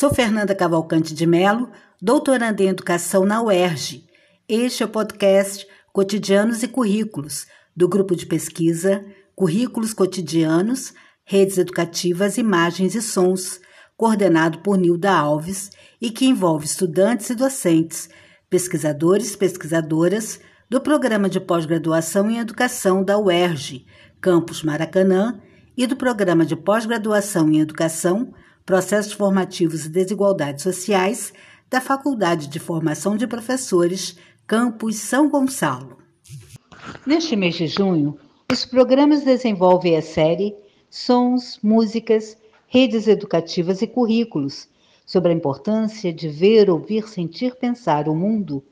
Sou Fernanda Cavalcante de Melo, doutoranda em Educação na UERJ. Este é o podcast Cotidianos e Currículos, do grupo de pesquisa Currículos Cotidianos, Redes Educativas, Imagens e Sons, coordenado por Nilda Alves e que envolve estudantes e docentes, pesquisadores e pesquisadoras do Programa de Pós-Graduação em Educação da UERJ, Campus Maracanã, e do Programa de Pós-Graduação em Educação, Processos Formativos e Desigualdades Sociais da Faculdade de Formação de Professores, Campus São Gonçalo. Neste mês de junho, os programas desenvolvem a série Sons, Músicas, Redes Educativas e Currículos, sobre a importância de ver, ouvir, sentir, pensar o mundo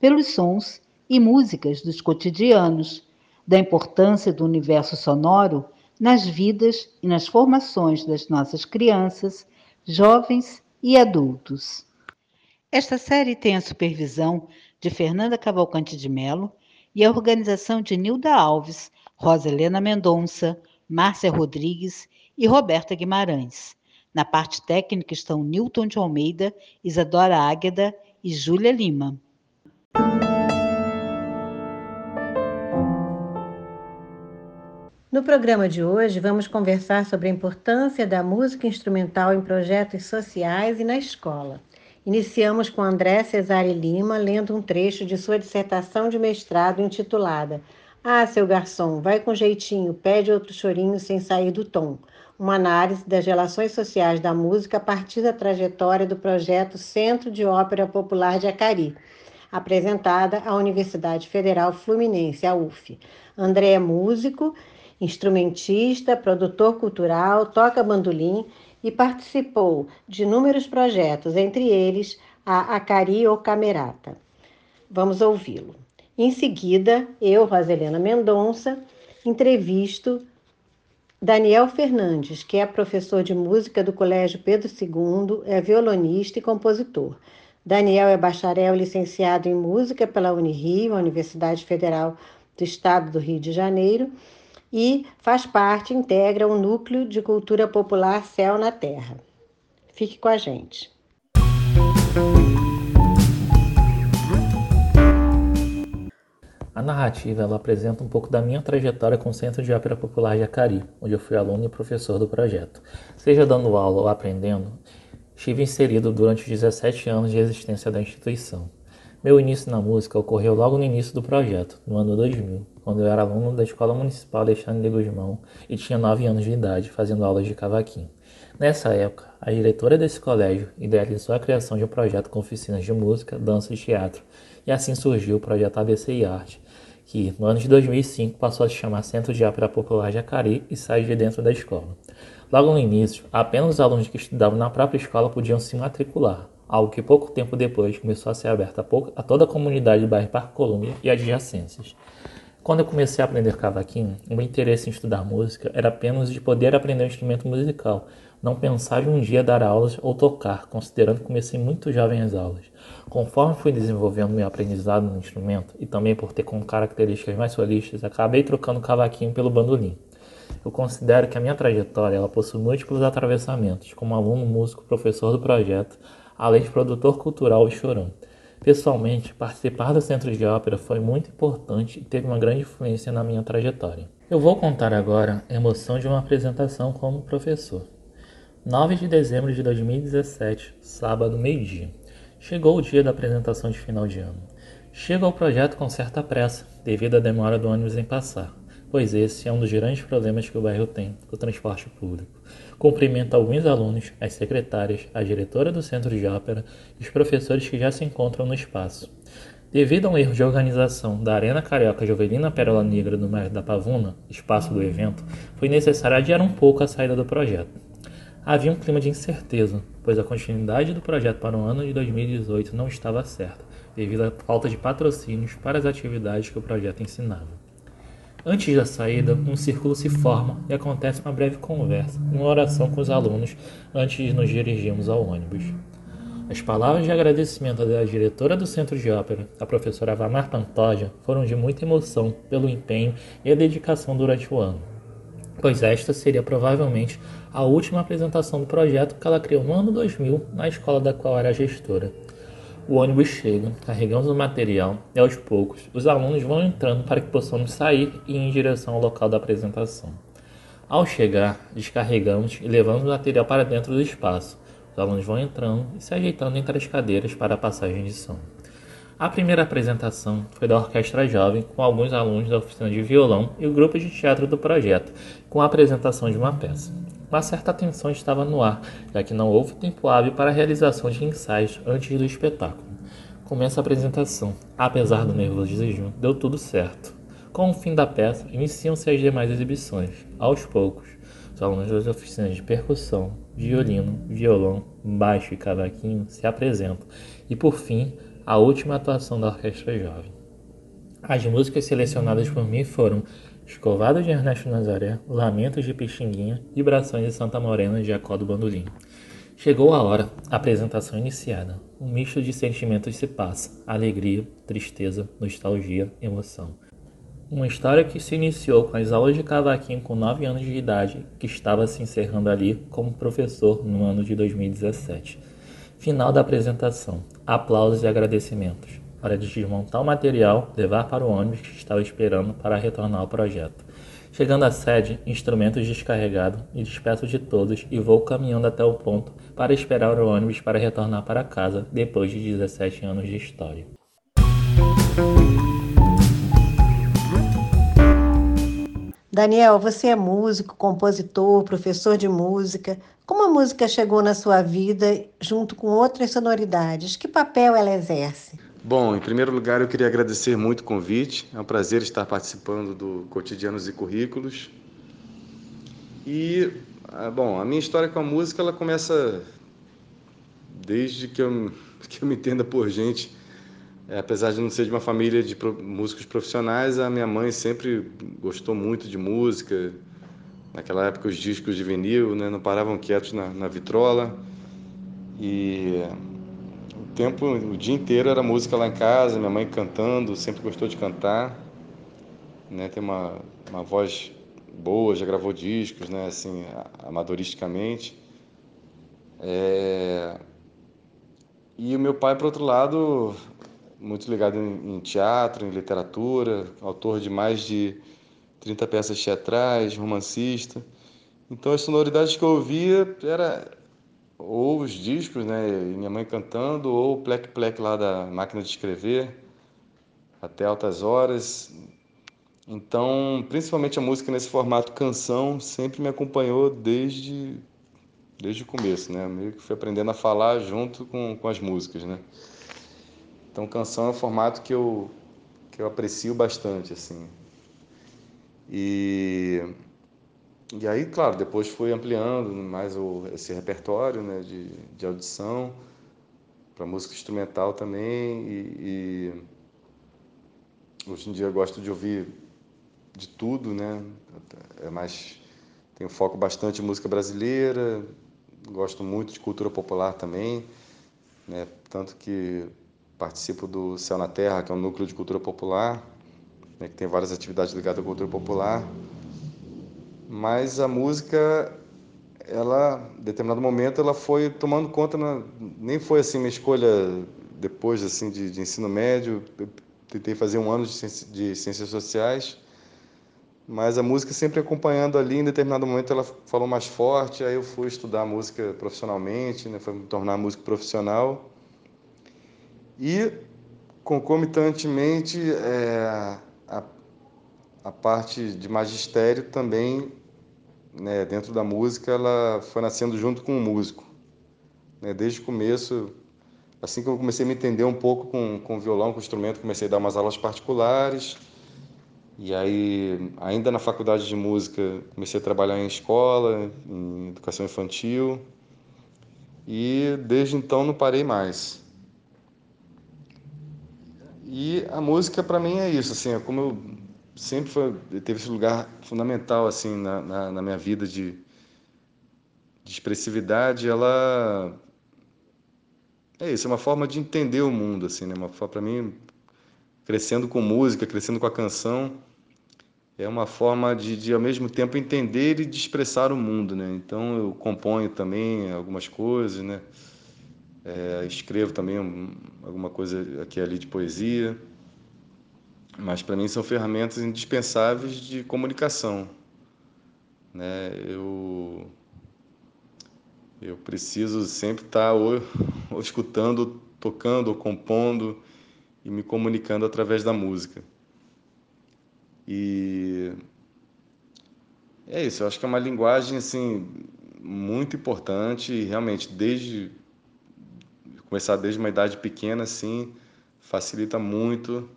pelos sons e músicas dos cotidianos, da importância do universo sonoro nas vidas e nas formações das nossas crianças, jovens e adultos. Esta série tem a supervisão de Fernanda Cavalcante de Melo e a organização de Nilda Alves, Rosa Helena Mendonça, Márcia Rodrigues e Roberta Guimarães. Na parte técnica estão Newton de Almeida, Isadora Águeda e Júlia Lima. No programa de hoje, vamos conversar sobre a importância da música instrumental em projetos sociais e na escola. Iniciamos com André Cesare Lima lendo um trecho de sua dissertação de mestrado intitulada Ah, seu garçom, vai com jeitinho, pede outro chorinho sem sair do tom. Uma análise das relações sociais da música a partir da trajetória do projeto Centro de Ópera Popular de Acari, apresentada à Universidade Federal Fluminense, a UF. André é músico instrumentista, produtor cultural, toca bandolim e participou de inúmeros projetos, entre eles a Acari ou Camerata. Vamos ouvi-lo. Em seguida, eu, Roselena Mendonça, entrevisto Daniel Fernandes, que é professor de música do Colégio Pedro II, é violonista e compositor. Daniel é bacharel licenciado em música pela Unirio, Universidade Federal do Estado do Rio de Janeiro, e faz parte, integra o núcleo de cultura popular Céu na Terra. Fique com a gente. A narrativa ela apresenta um pouco da minha trajetória com o Centro de Ópera Popular de Acari, onde eu fui aluno e professor do projeto. Seja dando aula ou aprendendo, estive inserido durante os 17 anos de existência da instituição. Meu início na música ocorreu logo no início do projeto, no ano 2000, quando eu era aluno da Escola Municipal Alexandre de Guzmão e tinha 9 anos de idade, fazendo aulas de cavaquinho. Nessa época, a diretora desse colégio idealizou a criação de um projeto com oficinas de música, dança e teatro, e assim surgiu o projeto ABC e Arte, que no ano de 2005 passou a se chamar Centro de Ópera Popular Jacari e saiu de dentro da escola. Logo no início, apenas os alunos que estudavam na própria escola podiam se matricular, algo que pouco tempo depois começou a ser aberto a, toda a comunidade do bairro Parque Colômbia e adjacências. Quando eu comecei a aprender cavaquinho, o meu interesse em estudar música era apenas de poder aprender um instrumento musical, não pensar em um dia dar aulas ou tocar, considerando que comecei muito jovem as aulas. Conforme fui desenvolvendo meu aprendizado no instrumento, e também por ter com características mais solistas, acabei trocando o cavaquinho pelo bandolim. Eu considero que a minha trajetória ela possui múltiplos atravessamentos, como aluno, músico, professor do projeto, além de produtor cultural e chorão. Pessoalmente, participar do Centro de Ópera foi muito importante e teve uma grande influência na minha trajetória. Eu vou contar agora a emoção de uma apresentação como professor. 9 de dezembro de 2017, sábado, meio-dia. Chegou o dia da apresentação de final de ano. Chego ao projeto com certa pressa, devido à demora do ônibus em passar pois esse é um dos grandes problemas que o bairro tem o transporte público. Cumprimento alguns alunos, as secretárias, a diretora do centro de ópera e os professores que já se encontram no espaço. Devido a um erro de organização da Arena Carioca Jovelina Pérola Negra no Mar da Pavuna, espaço do evento, foi necessário adiar um pouco a saída do projeto. Havia um clima de incerteza, pois a continuidade do projeto para o ano de 2018 não estava certa, devido à falta de patrocínios para as atividades que o projeto ensinava. Antes da saída, um círculo se forma e acontece uma breve conversa, uma oração com os alunos antes de nos dirigirmos ao ônibus. As palavras de agradecimento da diretora do Centro de Ópera, a professora Vamar Pantoja, foram de muita emoção pelo empenho e a dedicação durante o ano. pois esta seria provavelmente a última apresentação do projeto que ela criou no ano 2000 na escola da qual era gestora. O ônibus chega, carregando o material, e aos poucos os alunos vão entrando para que possamos sair e ir em direção ao local da apresentação. Ao chegar, descarregamos e levamos o material para dentro do espaço. Os alunos vão entrando e se ajeitando entre as cadeiras para a passagem de som. A primeira apresentação foi da Orquestra Jovem, com alguns alunos da oficina de violão e o grupo de teatro do projeto, com a apresentação de uma peça. Uma certa tensão estava no ar, já que não houve tempo hábil para a realização de ensaios antes do espetáculo. Começa a apresentação. Apesar do nervosismo, deu tudo certo. Com o fim da peça, iniciam-se as demais exibições. Aos poucos, os alunos das oficinas de percussão, violino, violão, baixo e cavaquinho se apresentam. E por fim, a última atuação da Orquestra Jovem. As músicas selecionadas por mim foram Escovado de Ernesto Nazaré, Lamentos de Pixinguinha, Vibrações de Santa Morena de Jacó do Bandolim. Chegou a hora, a apresentação iniciada. Um misto de sentimentos se passa: alegria, tristeza, nostalgia, emoção. Uma história que se iniciou com as aulas de cavaquinho com 9 anos de idade, que estava se encerrando ali como professor no ano de 2017. Final da apresentação: aplausos e agradecimentos para desmontar o material, levar para o ônibus que estava esperando para retornar ao projeto. Chegando à sede, instrumentos descarregados, me despeço de todos e vou caminhando até o ponto para esperar o ônibus para retornar para casa depois de 17 anos de história. Daniel, você é músico, compositor, professor de música. Como a música chegou na sua vida junto com outras sonoridades? Que papel ela exerce? Bom, em primeiro lugar, eu queria agradecer muito o convite. É um prazer estar participando do Cotidianos e Currículos. E, ah, bom, a minha história com a música, ela começa desde que eu, que eu me entenda por gente. É, apesar de não ser de uma família de músicos profissionais, a minha mãe sempre gostou muito de música. Naquela época, os discos de vinil né, não paravam quietos na, na vitrola. E tempo, o dia inteiro era música lá em casa, minha mãe cantando, sempre gostou de cantar, né? Tem uma, uma voz boa, já gravou discos, né? Assim, amadoristicamente. É... E o meu pai, por outro lado, muito ligado em, em teatro, em literatura, autor de mais de 30 peças teatrais, romancista. Então as sonoridades que eu ouvia era ou os discos, né, minha mãe cantando, ou o plec-plec lá da máquina de escrever, até altas horas. Então, principalmente a música nesse formato canção sempre me acompanhou desde, desde o começo, né? Meio que fui aprendendo a falar junto com, com as músicas, né? Então, canção é um formato que eu, que eu aprecio bastante, assim. E e aí, claro, depois fui ampliando mais o, esse repertório né, de, de audição para música instrumental também. E, e, hoje em dia eu gosto de ouvir de tudo, né? É mais tenho foco bastante em música brasileira, gosto muito de cultura popular também, né? Tanto que participo do Céu na Terra, que é um núcleo de cultura popular, né? que tem várias atividades ligadas à cultura popular mas a música ela em determinado momento ela foi tomando conta na, nem foi assim uma escolha depois assim de, de ensino médio. Eu tentei fazer um ano de, ciência, de, ciências sociais mas a música sempre acompanhando ali em determinado momento ela falou mais forte aí eu fui estudar música profissionalmente né foi me tornar músico profissional. E concomitantemente é, a, a parte de magistério também né, dentro da música, ela foi nascendo junto com o músico. Né? Desde o começo, assim que eu comecei a me entender um pouco com, com o violão, com o instrumento, comecei a dar umas aulas particulares. E aí, ainda na faculdade de música, comecei a trabalhar em escola, em educação infantil. E desde então não parei mais. E a música para mim é isso, assim, é como eu sempre foi, teve esse lugar fundamental assim na, na, na minha vida de, de, expressividade. Ela é isso, é uma forma de entender o mundo assim, né? Uma para mim crescendo com música, crescendo com a canção, é uma forma de, de, ao mesmo tempo entender e de expressar o mundo, né? Então eu componho também algumas coisas, né? É, escrevo também um, alguma coisa aqui ali de poesia, mas para mim são ferramentas indispensáveis de comunicação, né? Eu eu preciso sempre estar ou, ou escutando, tocando, ou compondo e me comunicando através da música. E é isso, eu acho que é uma linguagem assim muito importante e realmente desde começar desde uma idade pequena assim facilita muito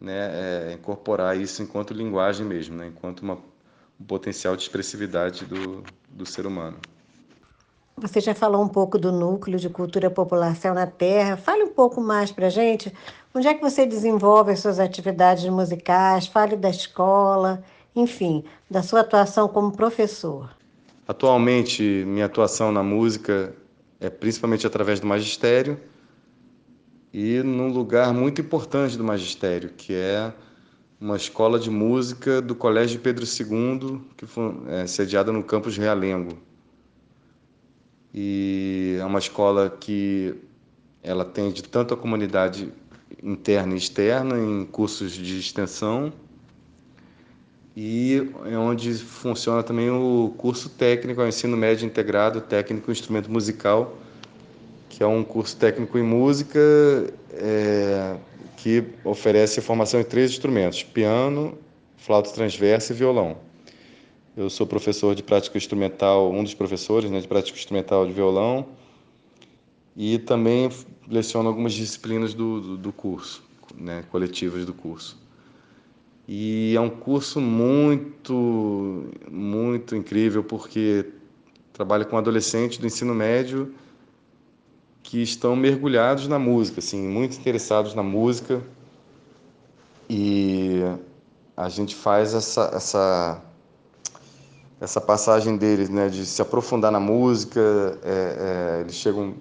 né, é, incorporar isso enquanto linguagem mesmo, né, enquanto uma, um potencial de expressividade do, do ser humano. Você já falou um pouco do núcleo de cultura popular Céu na Terra. Fale um pouco mais para a gente. Onde é que você desenvolve as suas atividades musicais? Fale da escola, enfim, da sua atuação como professor. Atualmente, minha atuação na música é principalmente através do magistério e num lugar muito importante do magistério, que é uma escola de música do Colégio Pedro II, que foi é, sediada no campus Realengo e é uma escola que ela atende tanto a comunidade interna e externa em cursos de extensão e é onde funciona também o curso técnico, o ensino médio integrado técnico instrumento musical, que é um curso técnico em música é, que oferece formação em três instrumentos: piano, flauta transversa e violão. Eu sou professor de prática instrumental, um dos professores né, de prática instrumental de violão, e também leciono algumas disciplinas do, do, do curso, né, coletivas do curso. E é um curso muito, muito incrível, porque trabalha com adolescentes do ensino médio que estão mergulhados na música, assim, muito interessados na música. E a gente faz essa, essa essa passagem deles, né, de se aprofundar na música. É, é, eles chegam,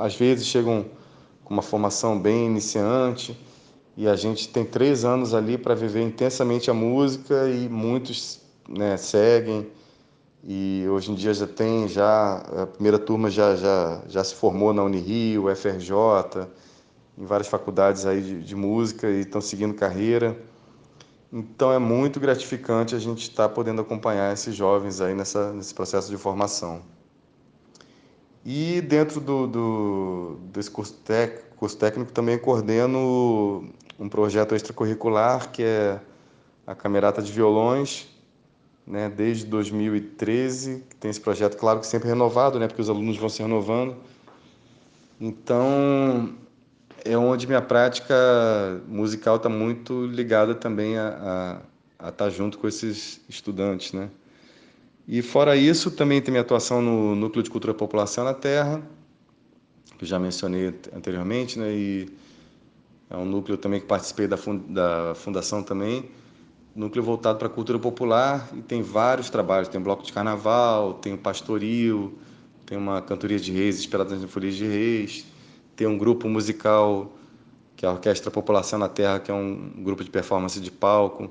às vezes chegam com uma formação bem iniciante e a gente tem três anos ali para viver intensamente a música e muitos né, seguem e hoje em dia já tem já a primeira turma já já já se formou na Unirio, FRJ, em várias faculdades aí de, de música e estão seguindo carreira. Então é muito gratificante a gente estar tá podendo acompanhar esses jovens aí nessa, nesse processo de formação. E dentro do, do, desse curso, tec, curso técnico também coordeno um projeto extracurricular que é a Camerata de Violões, né, desde 2013, que tem esse projeto, claro que sempre renovado, né, porque os alunos vão se renovando. Então, é onde minha prática musical está muito ligada também a estar tá junto com esses estudantes, né? E fora isso, também tem minha atuação no Núcleo de Cultura População na Terra, que eu já mencionei anteriormente, né? E é um núcleo também que participei da, da fundação também, núcleo voltado para a cultura popular e tem vários trabalhos, tem um bloco de carnaval, tem o pastoril, tem uma cantoria de reis inspirada nas folias de reis, tem um grupo musical que é a Orquestra População na Terra, que é um grupo de performance de palco.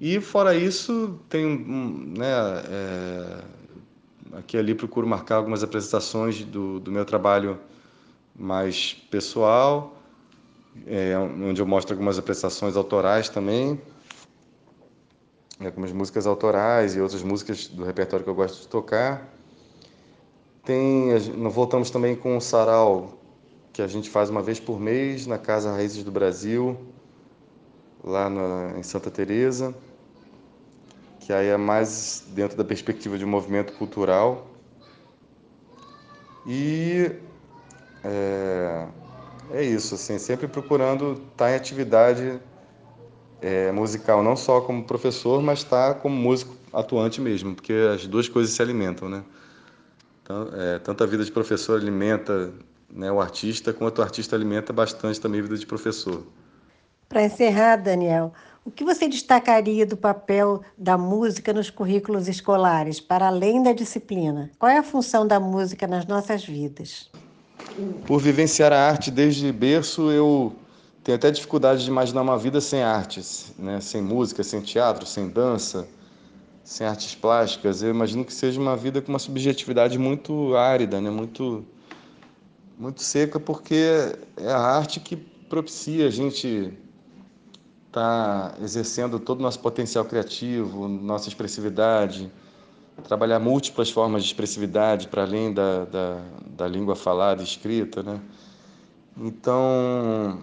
E fora isso, tem né, é, aqui e ali procuro marcar algumas apresentações do, do meu trabalho mais pessoal, é, onde eu mostro algumas apresentações autorais também, algumas músicas autorais e outras músicas do repertório que eu gosto de tocar. Tem, voltamos também com o sarau que a gente faz uma vez por mês na Casa Raízes do Brasil, lá na, em Santa Teresa, que aí é mais dentro da perspectiva de um movimento cultural. E é, é isso, assim, sempre procurando estar em atividade é, musical, não só como professor, mas estar como músico atuante mesmo, porque as duas coisas se alimentam, né? Então, é, tanto a vida de professor alimenta né, o artista, quanto o artista alimenta bastante também a vida de professor. Para encerrar, Daniel, o que você destacaria do papel da música nos currículos escolares, para além da disciplina? Qual é a função da música nas nossas vidas? Por vivenciar a arte desde berço, eu tenho até dificuldade de imaginar uma vida sem artes, né? sem música, sem teatro, sem dança, sem artes plásticas. Eu imagino que seja uma vida com uma subjetividade muito árida, né? muito, muito seca, porque é a arte que propicia a gente estar tá exercendo todo o nosso potencial criativo, nossa expressividade, trabalhar múltiplas formas de expressividade para além da, da, da língua falada e escrita, né? Então,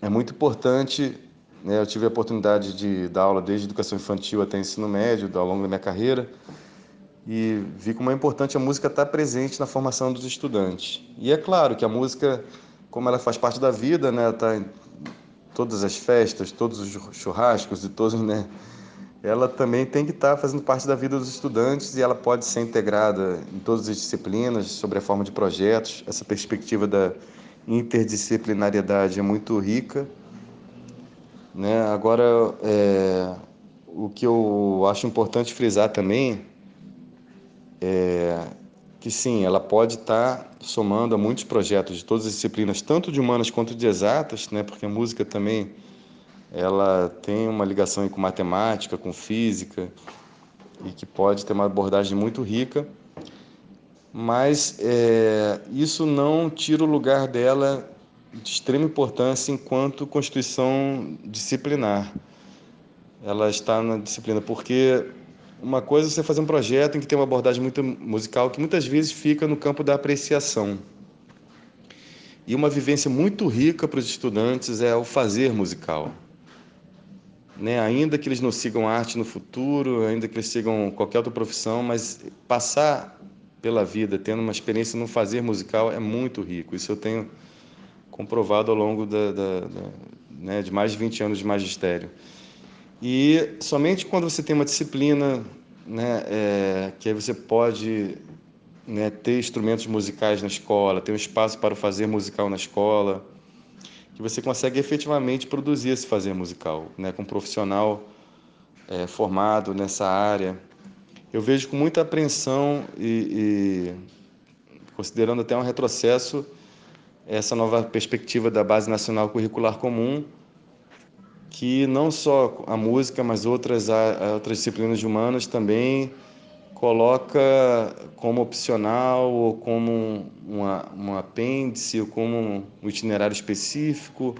é muito importante, né? eu tive a oportunidade de dar aula desde educação infantil até ensino médio, ao longo da minha carreira, e vi como é importante a música estar presente na formação dos estudantes. E é claro que a música, como ela faz parte da vida, né? Está em todas as festas, todos os churrascos e todos, né? Ela também tem que estar fazendo parte da vida dos estudantes e ela pode ser integrada em todas as disciplinas, sobre a forma de projetos. Essa perspectiva da interdisciplinariedade é muito rica. Né? Agora, é, o que eu acho importante frisar também é que sim, ela pode estar somando a muitos projetos de todas as disciplinas, tanto de humanas quanto de exatas, né? porque a música também ela tem uma ligação com matemática, com física, e que pode ter uma abordagem muito rica, mas é, isso não tira o lugar dela de extrema importância enquanto constituição disciplinar. Ela está na disciplina, porque uma coisa é você fazer um projeto em que tem uma abordagem muito musical que muitas vezes fica no campo da apreciação. E uma vivência muito rica para os estudantes é o fazer musical né? ainda que eles não sigam arte no futuro, ainda que eles sigam qualquer outra profissão, mas passar pela vida tendo uma experiência no fazer musical é muito rico. Isso eu tenho comprovado ao longo da, da, da, né, de mais de 20 anos de magistério. E somente quando você tem uma disciplina né, é, que aí você pode né, ter instrumentos musicais na escola, ter um espaço para o fazer musical na escola, que você consegue efetivamente produzir esse fazer musical, né, com um profissional é, formado nessa área. Eu vejo com muita apreensão e, e considerando até um retrocesso essa nova perspectiva da Base Nacional Curricular Comum, que não só a música, mas outras, outras disciplinas humanas também coloca como opcional ou como uma, um apêndice ou como um itinerário específico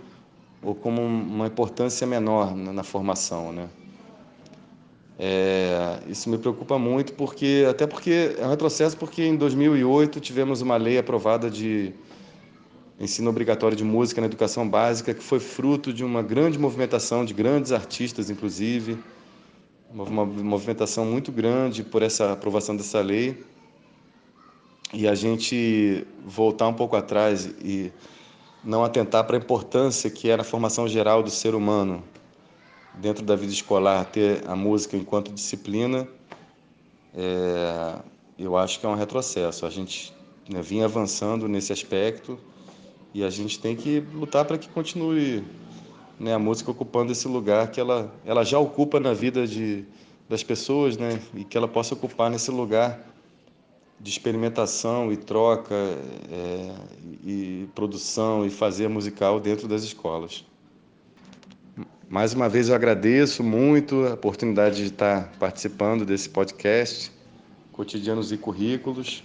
ou como uma importância menor na, na formação, né? É, isso me preocupa muito porque até porque é um retrocesso porque em 2008 tivemos uma lei aprovada de ensino obrigatório de música na educação básica que foi fruto de uma grande movimentação de grandes artistas inclusive uma movimentação muito grande por essa aprovação dessa lei. E a gente voltar um pouco atrás e não atentar para a importância que é na formação geral do ser humano dentro da vida escolar ter a música enquanto disciplina é, eu acho que é um retrocesso. A gente né, vinha avançando nesse aspecto e a gente tem que lutar para que continue né, a música ocupando esse lugar que ela, ela já ocupa na vida de, das pessoas, né, e que ela possa ocupar nesse lugar de experimentação e troca é, e produção e fazer musical dentro das escolas. Mais uma vez eu agradeço muito a oportunidade de estar participando desse podcast, Cotidianos e Currículos.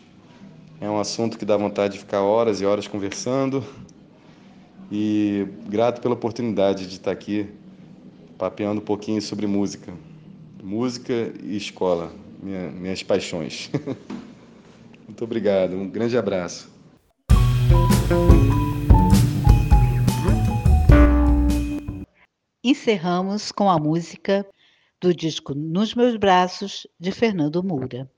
É um assunto que dá vontade de ficar horas e horas conversando e grato pela oportunidade de estar aqui papeando um pouquinho sobre música. Música e escola, minha, minhas paixões. Muito obrigado, um grande abraço. Encerramos com a música do disco Nos Meus Braços, de Fernando Moura.